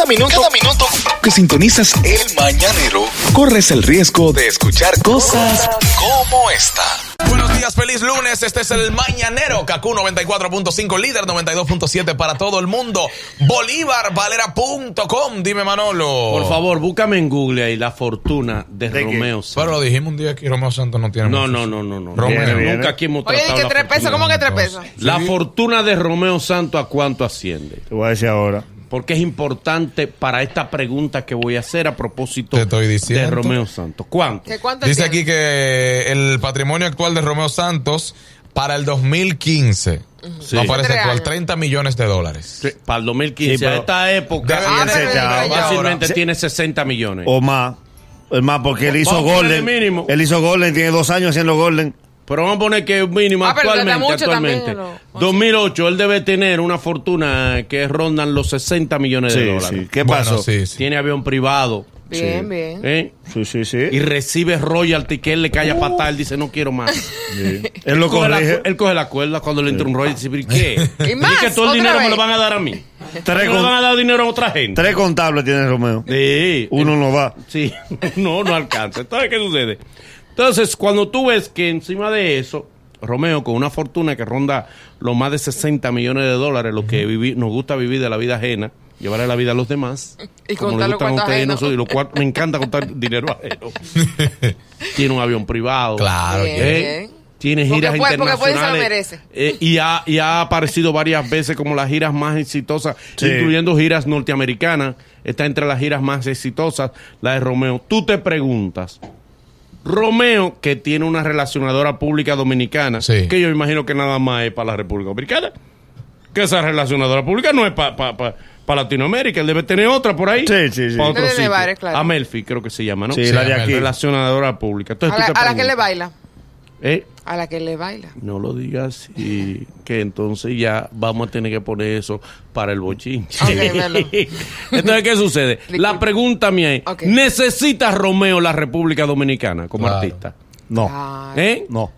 Cada minuto, cada minuto que sintonizas el mañanero, corres el riesgo de escuchar cosas como esta. Buenos días, feliz lunes. Este es el Mañanero, Kaku 94.5, líder 92.7 para todo el mundo. Bolívarvalera.com, dime Manolo. Por favor, búscame en Google ahí la fortuna de, Romeo Santos. Pero lo dijimos un día que Romeo Santos no tiene No, mucho. no, no, no, no. Romeo. Nunca aquí hemos Oye, que tres pesos, ¿cómo que tres pesos? La fortuna de Romeo Santos, ¿a cuánto asciende? Te voy a decir ahora. Porque es importante para esta pregunta que voy a hacer a propósito de Romeo Santos. ¿Cuánto? ¿Qué cuánto Dice tiene? aquí que el patrimonio actual de Romeo Santos para el 2015 Sí. no aparece actual años. 30 millones de dólares. Sí, Para el 2015, Sí, pero- a esta época, Ah, ya fácilmente ahora. tiene 60 millones. O más. Es más, porque él hizo Golden. mínimo. Él hizo Golden, tiene dos años haciendo Golden. Pero vamos a poner que mínimo Ah, actualmente, actualmente. también, ¿no? 2008, él debe tener una fortuna que rondan los 60 millones de Sí, dólares. sí. ¿Qué Bueno, pasó? sí, sí. Tiene avión privado. Bien, Sí. bien. ¿eh? Sí, sí, sí. Y recibe royalty que él le cae a patar. Él dice, no quiero más. Él lo coge la, él coge la cuerda cuando le entra un royalty. Dice, ¿pero qué? Y más, que todo el dinero me lo van a dar a mí. Tres no le con- van a dar dinero a otra gente. Tres contables tiene Romeo. Sí. Uno no va. Sí, no, no alcanza. Entonces, ¿qué sucede? Entonces, cuando tú ves que encima de eso, Romeo, con una fortuna que ronda los más de 60 millones de dólares, lo que vivi- nos gusta vivir de la vida ajena, llevarle la vida a los demás. Y como contar le los gustan a ustedes, ajenos. nosotros, y lo cual me encanta contar dinero ajeno. Tiene un avión privado. Claro. Bien. ¿eh? Tiene giras porque internacionales. Eh, y, ha, y ha aparecido varias veces como las giras más exitosas, Sí. incluyendo giras norteamericanas. Está entre las giras más exitosas, la de Romeo. Tú te preguntas, Romeo, que tiene una relacionadora pública dominicana, Sí. que yo imagino que nada más es para la República Dominicana, que esa relacionadora pública no es para Latinoamérica, él debe tener otra por ahí. Sí, sí, sí. Pa' otro sitio. claro. Amelfi, creo que se llama, ¿no? Sí, Sí, la de aquí. Relacionadora pública. Entonces, A la, a la que le baila. ¿Eh? A la que le baila. No lo digas y que entonces ya vamos a tener que poner eso para el velo. entonces, ¿qué sucede? La pregunta mía es. ¿necesita Romeo la República Dominicana como Claro. artista? No. Claro. ¿Eh? No.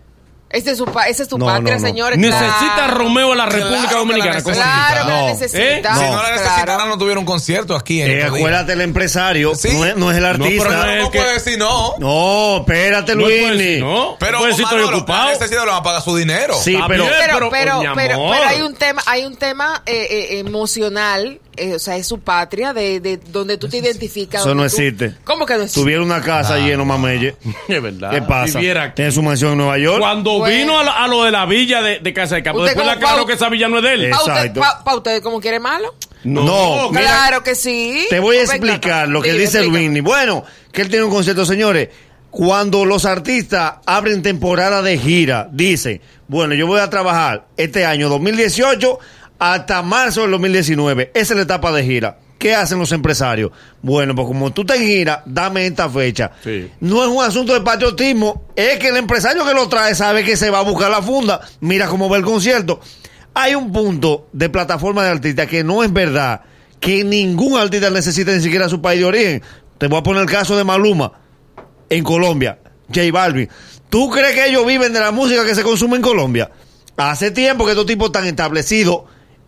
Ese es su, pa- esa es tu No, patria, no, no. señores. ¿Necesita claro. Romeo la Claro República que la Dominicana necesita. Claro que la No. necesita. ¿Eh? Si no la claro. necesitara, no tuviera un concierto aquí en Eh, días. acuérdate el empresario, Sí. no, es, no es el No, artista. pero No, no es- No que- puede decir no. espérate, No puede Luini. decir, no. Pero puede decir, estoy Manolo, ocupado. la necesidad le van a pagar su dinero. Sí, pero- bien, Pero, pero, pero, pero hay un tema, hay un tema eh, eh, emocional, eh, o sea, es su patria, de, de donde tú te identificas. Eso no tú- existe. ¿Cómo que no existe? Tuviera una casa Claro. lleno mamelle. Es verdad. ¿Qué pasa? Viviera aquí. Tiene su mansión en Nueva York. Cuando Bueno. vino a, la- a lo de la villa de, de Casa de Campo, Usted después le como aclaró Pau- que esa villa no es de él. Eh, ¿Para usted, Exacto. pa- pa' usted cómo quiere malo? No, mira, claro que sí. Te voy a Venga, explicar lo que dice explícame. Luini. Bueno, que él tiene un concepto, señores. Cuando los artistas abren temporada de gira, dicen, bueno, yo voy a trabajar este año 2018 hasta marzo del 2019. Esa es la etapa de gira. ¿Qué hacen los empresarios? Bueno, pues como tú estás en gira, dame esta fecha. Sí. No es un asunto de patriotismo, es que el empresario que lo trae sabe que se va a buscar la funda. Mira cómo va el concierto. Hay un punto de plataforma de artistas que no es verdad que ningún artista necesita ni siquiera su país de origen. Te voy a poner el caso de Maluma en Colombia, J Balvin. ¿Tú crees que ellos viven de la música que se consume en Colombia? Hace tiempo que estos tipos están establecidos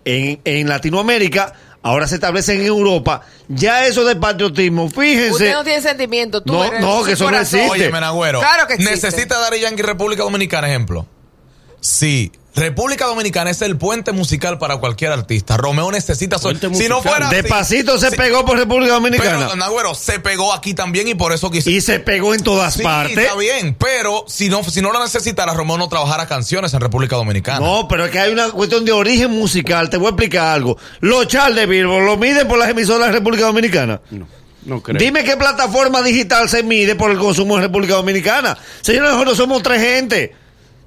en, en Latinoamérica, ahora se establecen en Europa. Ya eso de patriotismo, fíjense. Usted no tiene sentimiento. Tú No, eres no, que eso no existe. Oye, Menagüero. Claro que existe. ¿Necesita Daddy Yankee República Dominicana, ejemplo? Sí. República Dominicana es el puente musical para cualquier artista. Romeo necesita... Puente si no musical. fuera así- Despacito se pegó por República Dominicana. Pero, Nagüero, se pegó aquí también y por eso quise... y se pegó en todas Sí, partes. está bien, pero si no, si no lo necesitara, Romeo no trabajara canciones en República Dominicana. No, pero es que hay una cuestión de origen musical. Te voy a explicar algo. Los Charles de Billboard lo miden por las emisoras de República Dominicana. No, no creo. Dime qué plataforma digital se mide por el consumo en República Dominicana. Señores, nosotros somos tres gente.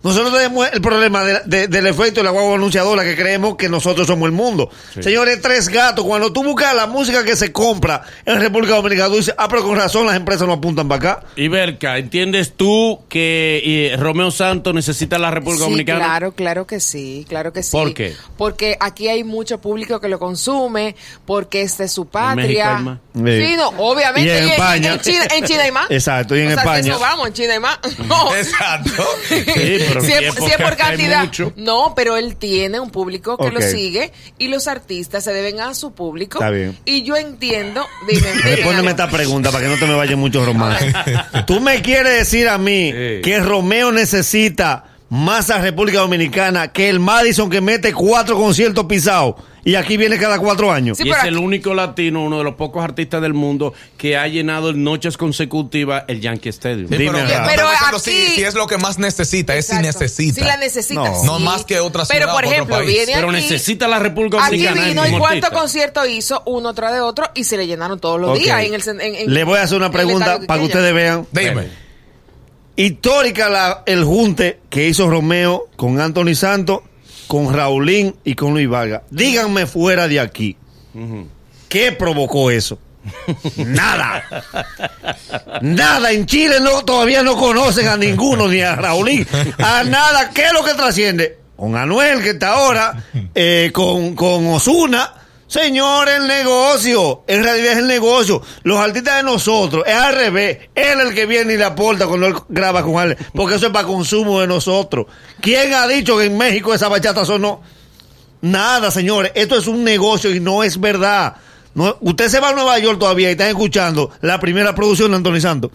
Nosotros tenemos el problema de- de- del efecto de la guagua anunciadora que creemos que nosotros somos el mundo. Señores, tres gatos. Cuando tú buscas la música que se compra en República Dominicana, tú dices, ah, pero con razón las empresas no apuntan para acá. Y Berka, ¿entiendes tú que eh, Romeo Santos necesita la República Sí, Dominicana? claro, claro que sí, claro que sí. ¿Por qué? Porque aquí hay mucho público que lo consume, porque esta es su México hay patria. más. Sí. Sí, no, obviamente. Y en España. En China, en China hay más. Exacto, y en O sea, España. Eso vamos, en China hay más. No. Exacto. Sí, pero si, sí es, si por cantidad. mucho. No, pero él tiene un público que lo sigue y los artistas se deben a su público. Está bien. Y yo entiendo. Dime, dime, Respóndeme esta pregunta para que no te me vaya mucho romance. ¿Tú me quieres decir a mí Sí. que Romeo necesita más a República Dominicana que el Madison que mete cuatro conciertos pisados y aquí viene cada cuatro años? Sí, y es el aquí- único latino, uno de los pocos artistas del mundo que ha llenado en noches consecutivas el Yankee Stadium. Sí, Dime, pero, aquí- si es lo que más necesita, es si necesita. Si la necesita. No. sí. No más que otra Pero, ciudad por o otro ejemplo, país. viene Pero aquí. necesita la República Aquí Dominicana. vino como y cuántos conciertos hizo uno tras de otro y se le llenaron todos los días. En el, en- en- Le voy a hacer una pregunta para que ustedes vean. Dime. Histórica la- el junte que hizo Romeo con Anthony Santos, con Raulín y con Luis Vargas. Díganme fuera de aquí. ¿Qué provocó eso? Nada. Nada. En Chile no, todavía no conocen a ninguno, ni a Raulín. A nada. ¿Qué es lo que trasciende? Con Anuel, que está ahora, eh, con, con Osuna. Señor, el negocio. En realidad es el negocio. Los artistas de nosotros, es al revés. Él es el que viene y le aporta cuando él graba con él. Porque eso es para consumo de nosotros. ¿Quién ha dicho que en México esa bachata sonó? Nada, señores. Esto es un negocio y no es verdad. Usted se va a Nueva York todavía y están escuchando la primera producción de Anthony Santos.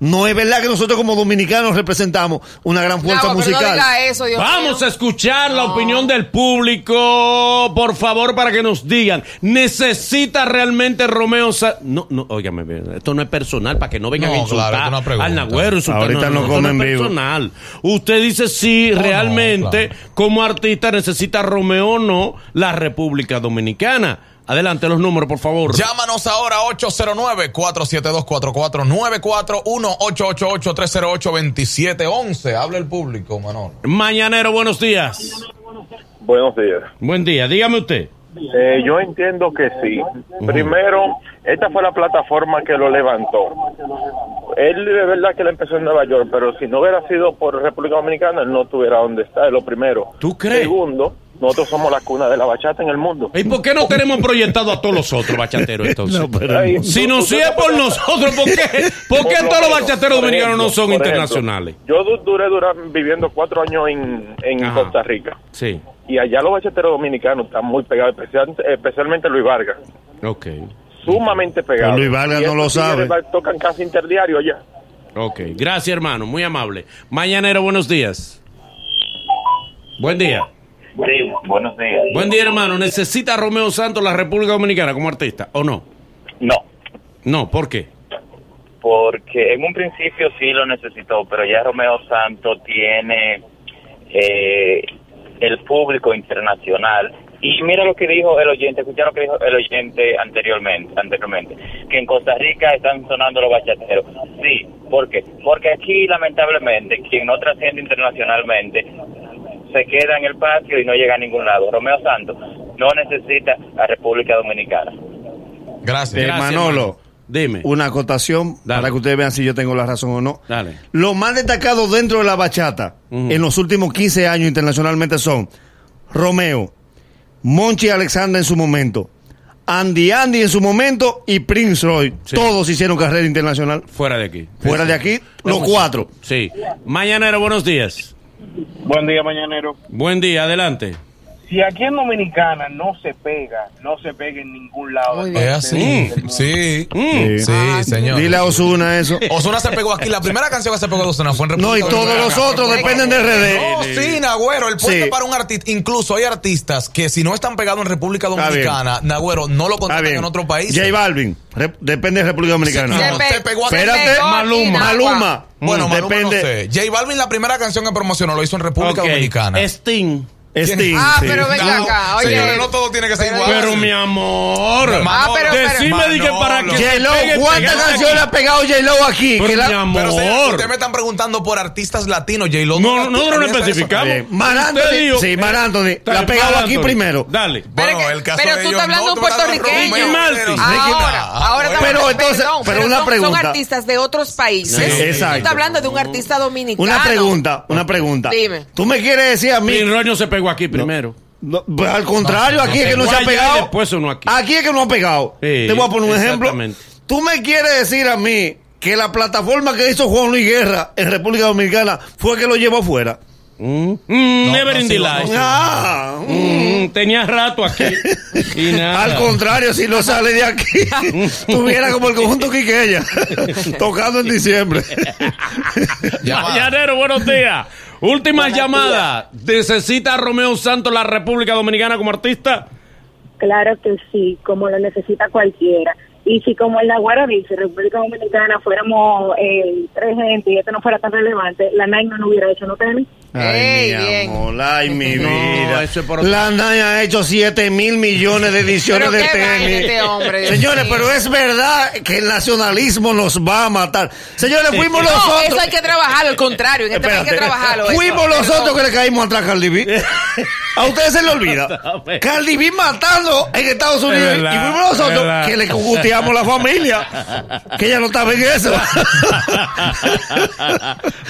No es verdad que nosotros como dominicanos representamos una gran fuerza Claro, pero no musical. diga eso, Dios Vamos mío. a escuchar la opinión del público, por favor, para que nos digan, ¿necesita realmente Romeo Sa No, no, óigame, bien, esto no es personal, para que no vengan No, a insultar claro, pregunta. al Nagüero. insultar- Ahorita no comen es vivo. personal. Usted dice si realmente, claro. como artista, necesita Romeo o no la República Dominicana. Adelante los números, por favor. Llámanos ahora 809-472-4494, 1-888-308-2711. Habla el público, Manolo. Mañanero, buenos días. Buenos días. Buen día, dígame usted. Eh, yo entiendo que sí. Primero, esta fue la plataforma que lo levantó. Él de verdad que él empezó en Nueva York, pero si no hubiera sido por República Dominicana, él no estuviera donde está, es lo primero. ¿Tú crees? Segundo, nosotros somos la cuna de la bachata en el mundo. ¿Y por qué no tenemos proyectado a todos los otros bachateros entonces? No, pero- Ay, Si no si es por nosotros, ¿por qué, ¿por qué todos los lo bachateros dominicanos no son ejemplo, internacionales? Yo du- duré dura- viviendo cuatro años en, en Ajá. Costa Rica. Sí, Y allá los bachateros dominicanos están muy pegados, especial- especialmente Luis Vargas. ok, Sumamente pegados. Luis Vargas Y no lo sabe. Tocan casi interdiario allá. ok. Gracias, hermano, muy amable. Mañanero, buenos días. Buen día. Sí, buenos días. Buen día, hermano. ¿Necesita Romeo Santos la República Dominicana como artista o no? No, No, ¿por qué? porque en un principio sí lo necesitó, pero ya Romeo Santos tiene eh, el público internacional. Y mira lo que dijo el oyente, escucha lo que dijo el oyente anteriormente, anteriormente, que en Costa Rica están sonando los bachateros. Sí, ¿por qué? Porque aquí lamentablemente quien no trasciende internacionalmente se queda en el patio y no llega a ningún lado. Romeo Santos no necesita a República Dominicana. Gracias. Eh, Gracias, Manolo, hermano. Dime. Una acotación Dale. para que ustedes vean si yo tengo la razón o no. Dale. Lo más destacado dentro de la bachata en los últimos 15 años internacionalmente son Romeo, Monchi Alexander en su momento, Andy Andy en su momento y Prince Roy. Sí. Todos hicieron carrera internacional. Fuera de aquí. Fuera de aquí, los cuatro. Sí. Mañanero, buenos días. Buen día, mañanero. Buen día, adelante. Si aquí en Dominicana no se pega, no se pega en ningún lado. Es así. Sí. Sí, Ah, señor. Dile a Osuna eso. Osuna se pegó aquí. La primera canción que se pegó de Osuna fue en No, República y todos Dominicana. los otros dependen de RD. No, sí, Nagüero, el puente Sí. para un artista, incluso hay artistas que si no están pegados en República. Dominicana, Nagüero no lo contratan en otro país. J Balvin, rep- depende de República Dominicana. Sí, Se no, pe- se pegó aquí. se Espérate, Maluma. Maluma. Bueno, Mm, Maluma no depende. sé. J Balvin la primera canción que promocionó lo hizo en República. Dominicana. Sting. Sting, Ah, sí. pero venga No, acá, oye. señores, no todo tiene que ser igual. Pero mi amor. Ah, pero- pero- Decime que para que. J-Lo, ¿cuántas canciones ha pegado J-Lo aquí? Pero Que la- mi amor. Pero señor, ustedes me están preguntando por artistas latinos, J-Lo. No, no, no, no especificamos. Dijo- sí, Mar Anthony, Está la ha pegado aquí primero. Dale. Bueno, el caso pero tú estás hablando de un puertorriqueño. Ahora, Ah, ahora estamos- Pero entonces- pero una son- pregunta. Son artistas de otros países. Sí, Tú exacto. estás hablando de un artista dominicano. Una pregunta, una pregunta. Dime. ¿Tú me quieres decir a mí? Roy no se pegó aquí primero. No, pues al contrario, aquí es que no se ha pegado. sonó aquí. es que no ha pegado. Sí, Te voy a poner un ejemplo. Tú me quieres decir a mí que la plataforma que hizo Juan Luis Guerra en República Dominicana fue que lo llevó afuera. Mm, mm, No, never no in the life. Ah, Mm, tenía rato aquí. Y nada. Al contrario, si no sale de aquí, tuviera como el conjunto Quiqueya, tocando en diciembre. Mañanero, buenos días. Última llamada. ¿Necesita Romeo Santos la República Dominicana como artista? Claro que sí, como lo necesita cualquiera. Y si como el Naguara dice, República Dominicana, fuéramos eh, tres gente y esto no fuera tan relevante, la NAI no, hubiera hecho no tenis. Ay, Ey, mi bien. amor, ay, mi No, vida. eso es por otro- La NAI ha hecho 7 mil millones de ediciones Pero de qué vaina tenis. este hombre, Dios Señores, mío. pero es verdad que el nacionalismo nos va a matar. Señores, fuimos No, nosotros. eso hay que trabajarlo, al contrario, en este país hay que Espérate. trabajarlo. eso. Fuimos nosotros que le caímos atrás a Cardi B. A ustedes se le olvida. Cardi B matando en Estados Unidos. Verdad, y fuimos nosotros verdad. que le congusteamos la familia. Que ella no estaba en eso.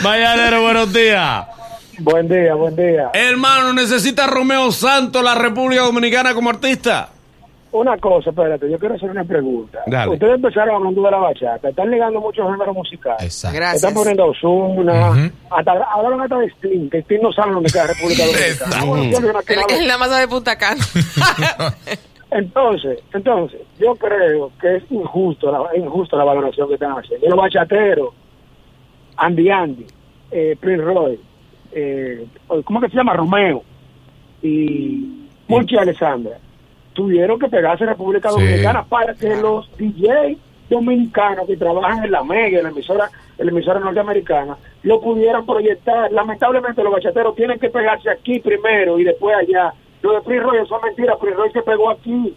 Mañanero, buenos días. Buen día, buen día. Hermano, ¿necesita Romeo Santos la República Dominicana como artista? Una cosa, espérate, yo quiero hacer una pregunta. Dale. Ustedes empezaron hablando de la bachata, están ligando muchos géneros musicales. Exacto. Gracias. Están poniendo a Ozuna, Ujú. hasta, hablaron hasta de Sting, que Sting no sabe dónde queda República Dominicana. Nada más sabe de Punta Cana. Entonces, entonces, yo creo que es injusto la, es injusto la valoración que están haciendo. Los bachateros, Andy Andy, eh, Prince Roy, eh, ¿cómo que se llama? Romeo y Monchi Alessandra, tuvieron que pegarse en República Sí. Dominicana para que los DJ dominicanos que trabajan en la Mega, en la emisora, en la emisora norteamericana, lo pudieran proyectar. Lamentablemente los bachateros tienen que pegarse aquí primero y después allá. Lo de Prince Roy, eso es mentira, Prince Roy se pegó aquí.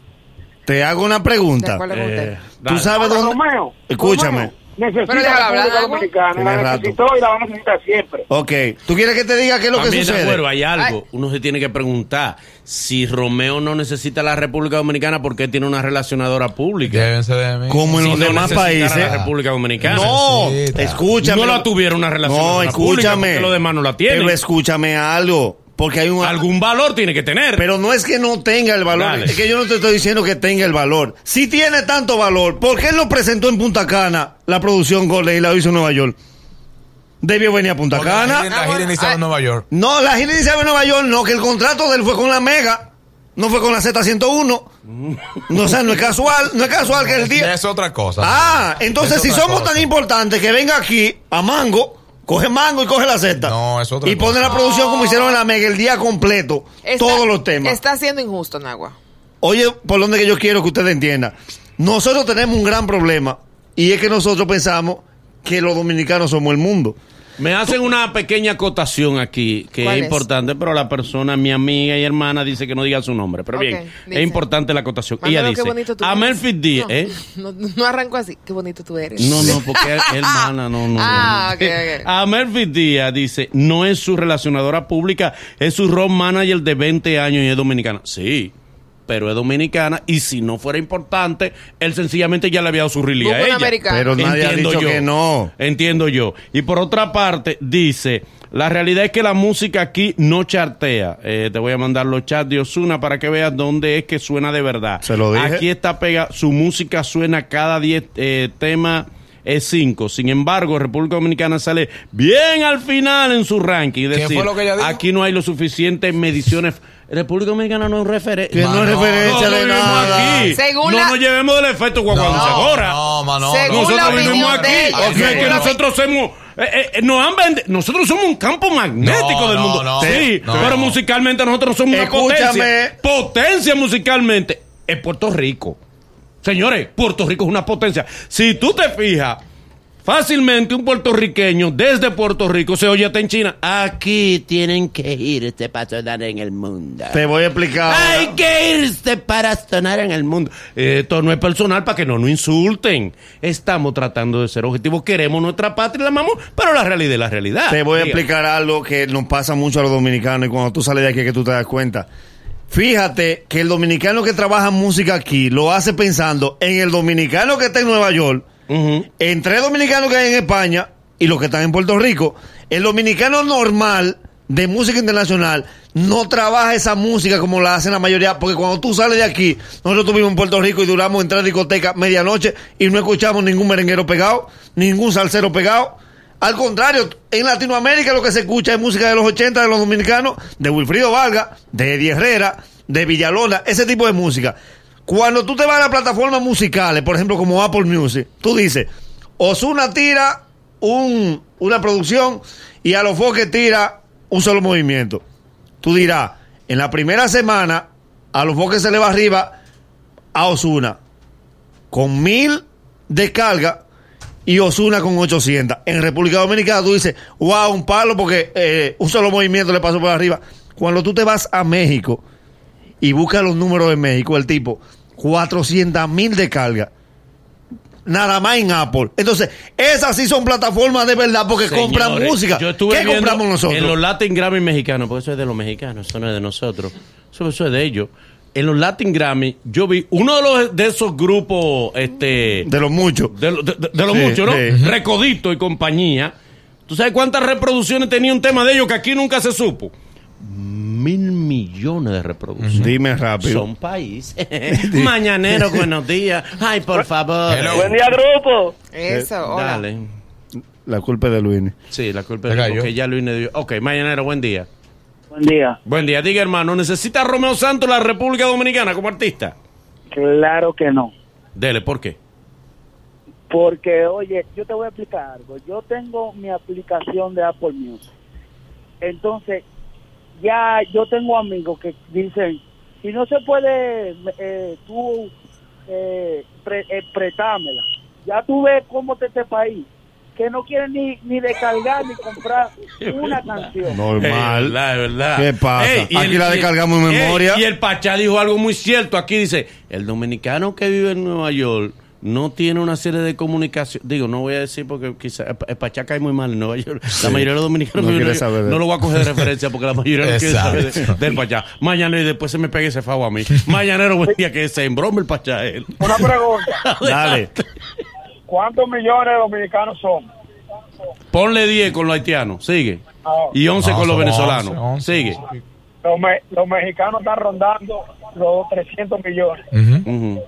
Te hago una pregunta. Eh, ¿Tú sabes dónde? Romeo, Escúchame. Romeo, necesita Pero déjala la hablar, República. Dominicana, la rato. necesitó y la va a necesitar siempre. Ok. ¿Tú quieres que te diga qué es lo que También de sucede? acuerdo, hay algo. Uno se tiene que preguntar si Romeo no necesita la República Dominicana porque tiene una relacionadora pública. Llévense de mí. Como en Si los no demás países. la República Dominicana. No, Necesita. escúchame. No la tuviera una relacionadora No, pública escúchame. porque los demás no la tienen. Pero escúchame algo. Porque hay un. Algún valor tiene que tener. Pero no es que no tenga el valor, Dale. es que yo no te estoy diciendo que tenga el valor. Si tiene tanto valor, ¿por qué no presentó en Punta Cana la producción Golden y la hizo en Nueva York? Debió venir a Punta Porque Cana. La gira- la gira iniciaba en Nueva York. No, la gira iniciaba en Nueva York, no, que el contrato de él fue con la Mega, no fue con la Z101. No, o sea, no es casual, no es casual que el día... Es otra cosa. Ah, entonces Es si somos cosa. tan importantes que venga aquí a Mango, coge Mango y coge la Z. No, es otra Y pone cosa. la producción como hicieron en la Mega el día completo, Está- todos los temas. Está siendo injusto, Nagua. Oye, por donde que yo quiero que ustedes entiendan. Nosotros tenemos un gran problema y es que nosotros pensamos que los dominicanos somos el mundo. Me hacen una pequeña acotación aquí que ¿Cuál es es? importante, pero la persona, mi amiga y hermana, dice que no diga su nombre. Pero bien, dice. es importante la acotación. Mándalo, Ella dice, a. Melfi Díaz, no, ¿eh? No, no arranco así. Qué bonito tú eres. No, no, porque es hermana, no, no. Ah, no. ok, ok. A Melfi Díaz dice, no es su relacionadora pública, es su road manager de 20 años y es dominicana. Sí, pero es dominicana y si no fuera importante, él sencillamente ya le había dado su release Busca a un ella. americano. Pero nadie ha Entiendo dicho yo. que no. Entiendo yo. Y por otra parte, dice, la realidad es que la música aquí no chartea. Eh, te voy a mandar los chats de Osuna para que veas dónde es que suena de verdad. Se lo dije. Aquí está pega, su música suena cada 10 eh, temas. Es 5. Sin embargo, República Dominicana sale bien al final en su ranking. Es ¿Qué fue lo que ella dijo? aquí no hay lo suficientes mediciones. República Dominicana no es referente. Que no es referencia de nada. aquí. Según no la- nos llevemos del efecto guaguancadora. No, Manolo. Según Nosotros la vivimos aquí. O sea, que nosotros somos. eh, eh, nos han nosotros somos un campo magnético No, del no, mundo. no. sí, No. pero musicalmente nosotros somos una Escúchame. potencia. Potencia musicalmente es Puerto Rico. Señores, Puerto Rico es una potencia. Si tú te fijas, fácilmente un puertorriqueño desde Puerto Rico se oye hasta en China. Aquí tienen que irse para sonar en el mundo. Te voy a explicar. Hay que irse para sonar en el mundo. Esto no es personal para que no nos insulten. Estamos tratando de ser objetivos. Queremos nuestra patria, la amamos, pero la realidad es la realidad. Te voy a Diga. explicar algo que nos pasa mucho a los dominicanos y cuando tú sales de aquí que tú te das cuenta. Fíjate que el dominicano que trabaja música aquí lo hace pensando en el dominicano que está en Nueva York, Ujú. en tres dominicanos que hay en España y los que están en Puerto Rico. El dominicano normal de música internacional no trabaja esa música como la hacen la mayoría, porque cuando tú sales de aquí, nosotros estuvimos en Puerto Rico y duramos en tres discotecas medianoche y no escuchamos ningún merenguero pegado, ningún salsero pegado. Al contrario, en Latinoamérica lo que se escucha es música de los 80 de los dominicanos, de Wilfrido Vargas, de Eddie Herrera, de Villalona, ese tipo de música. Cuando tú te vas a las plataformas musicales, por ejemplo como Apple Music, tú dices, Osuna tira un, una producción y a los foques tira un solo movimiento. Tú dirás, en la primera semana, a los foques se le va arriba a Osuna con mil descargas y Osuna con 800. En República Dominicana tú dices, wow, un palo porque eh, un solo movimiento le pasó por arriba. Cuando tú te vas a México y buscas los números de México, el tipo, 400 mil descargas. Nada más en Apple. Entonces, esas sí son plataformas de verdad porque compran música. Yo estuve ¿Qué compramos nosotros? En los Latin Grammy mexicanos, porque eso es de los mexicanos, eso no es de nosotros. Eso, eso es de ellos. En los Latin Grammy, yo vi uno de los de esos grupos, este, De los muchos. de, lo- de- de- de los Sí, muchos, ¿no? sí. Recodito y compañía. ¿Tú sabes cuántas reproducciones tenía un tema de ellos que aquí nunca se supo? Mil millones de reproducciones. Dime rápido. Son país. Mañanero, buenos días. Ay, por favor. Hello. Buen día, grupo. Eso, hola. Dale. La culpa es de Luis. Sí, la culpa es de porque ya Luis le dio. Ok, mañanero, buen día. Buen día. Buen día, diga hermano, ¿necesita a Romeo Santos la República Dominicana como artista? Claro que no. Dele, ¿por qué? Porque, oye, yo te voy a explicar algo. Yo tengo mi aplicación de Apple Music. Entonces, ya yo tengo amigos que dicen, si no se puede, eh, tú eh, pre- eh. Ya tú ves cómo está este país, que no quieren ni, ni descargar ni comprar una canción. Normal. Es verdad, es verdad. ¿Qué pasa? y Aquí la descargamos en ey, memoria. y el Pachá dijo algo muy cierto. Aquí dice, el dominicano que vive en Nueva York no tiene una serie de comunicación. Digo, no voy a decir porque quizá el el Pachá cae muy mal en Nueva York. La mayoría de los dominicanos No saber lo voy a coger de referencia porque la mayoría no quiere saber de- del Pachá. Mañana y después se me pegue ese favo a mí. Mañanero, buen día que se embrome el Pachá él. Una pregunta. Dale. ¿Cuántos millones de dominicanos son? Ponle 10 con los haitianos. Sigue. Y 11 No, con los venezolanos. 11, 11. Sigue. Los, me- los mexicanos están rondando los 300 millones. Ujú. Ujú.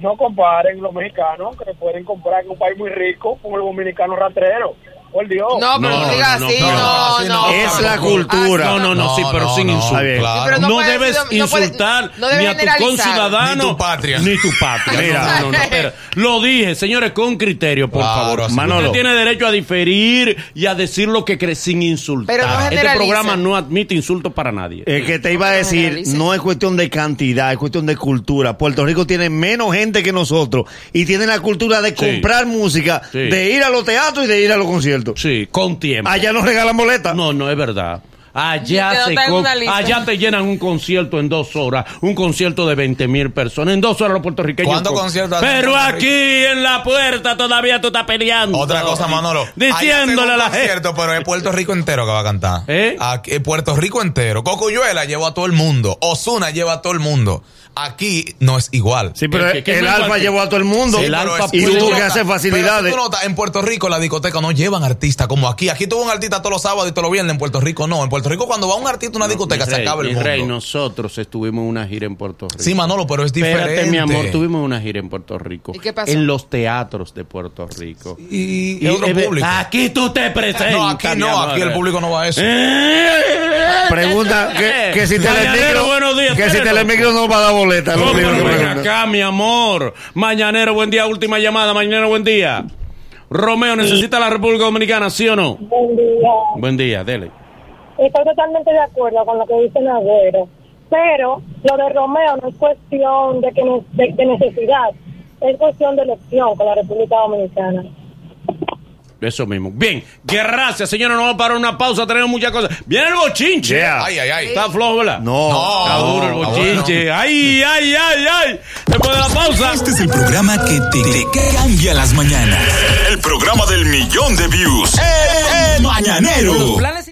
No comparen los mexicanos que pueden comprar en un país muy rico con el dominicano rastrero. Por Dios. No, pero No, no, digas así, no, no, así no. no. Es la cultura. No, no, no, sí, pero sin pero no, debes insultar ni a tu conciudadano Ni tu patria. Ni tu patria. Mira. No, no, espera. Lo dije, señores, con criterio, por Claro, favor. Manolo. Usted tiene derecho a diferir y a decir lo que cree sin insultar. Pero no este programa no admite insultos para nadie. El que te iba a decir, no es cuestión de cantidad, es cuestión de cultura. Puerto Rico tiene menos gente que nosotros y tiene la cultura de Sí. comprar música, Sí. de ir a los teatros y de ir a los conciertos. Sí, con tiempo. Allá nos regalan boletas. No, no es verdad. Allá, no se lista. allá te llenan un concierto en dos horas, un concierto de 20 mil personas. En dos horas los puertorriqueños. ¿Cuántos com- conciertos hacen en Pero aquí en la puerta todavía tú estás peleando. Otra cosa, Manolo. Diciéndole a la gente. cierto, pero es Puerto Rico entero que va a cantar. ¿Eh? Aquí, es Puerto Rico entero. Cocuyuela llevó a todo el mundo. Osuna lleva a todo el mundo. Aquí no es igual. Sí, pero El que- que el Alfa llevó a todo el mundo Sí, el Alfa es- y tuvo que hacer pero facilidades. si tú notas, en Puerto Rico la discoteca no llevan artistas como aquí. Aquí tuvo un artista todos los sábados y todos los viernes. En Puerto Rico no. En Puerto Rico cuando va un artista a una discoteca se rey, acaba el mi mundo. rey, nosotros estuvimos en una gira en Puerto Rico. Sí, Manolo, pero es diferente. Espérate, mi amor, tuvimos una gira en Puerto Rico. ¿Y qué pasó? En los teatros de Puerto Rico. Y, y otro eh, público. Aquí tú te presentas. no, aquí no. amor. Aquí el público no va a eso. Pregunta que, que si Telemicro, que si. Telemicro no va a dar boletas. No, pero ven acá, mi amor. Mañanero, buen día, última llamada. Mañanero, buen día. Romeo, ¿necesita la República Dominicana, sí o no? Buen día. Buen día, dele. Estoy totalmente de acuerdo con lo que dice Nagüero, pero lo de Romeo no es cuestión de, que ne- de, de necesidad, es cuestión de elección con la República Dominicana. Eso mismo. Bien, gracias, señora. Nos vamos a parar una pausa. Tenemos muchas cosas. Viene el bochinche. Yeah. Ay, ay, ay. Está flojo, ¿verdad? No. No. Está duro el bochinche. Ay, ay, ay, ay. Después de la pausa. Este es el programa que te, te cambia las mañanas. El programa del millón de views. El, el Mañanero. Planes